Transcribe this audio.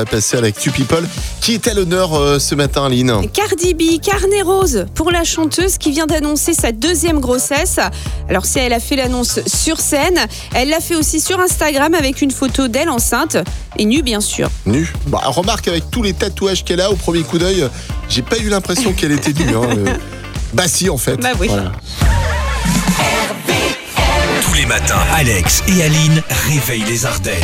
va passer à l'actu people. Qui est à l'honneur euh, ce matin, Aline Cardi B, carnet rose pour la chanteuse qui vient d'annoncer sa deuxième grossesse. Alors si elle a fait l'annonce sur scène, elle l'a fait aussi sur Instagram avec une photo d'elle enceinte et nue bien sûr. Nue bah, Remarque avec tous les tatouages qu'elle a au premier coup d'œil, j'ai pas eu l'impression qu'elle était nue. hein, euh. Bah si en fait. Bah oui. Voilà. Tous les matins, Alex et Aline réveillent les Ardennes.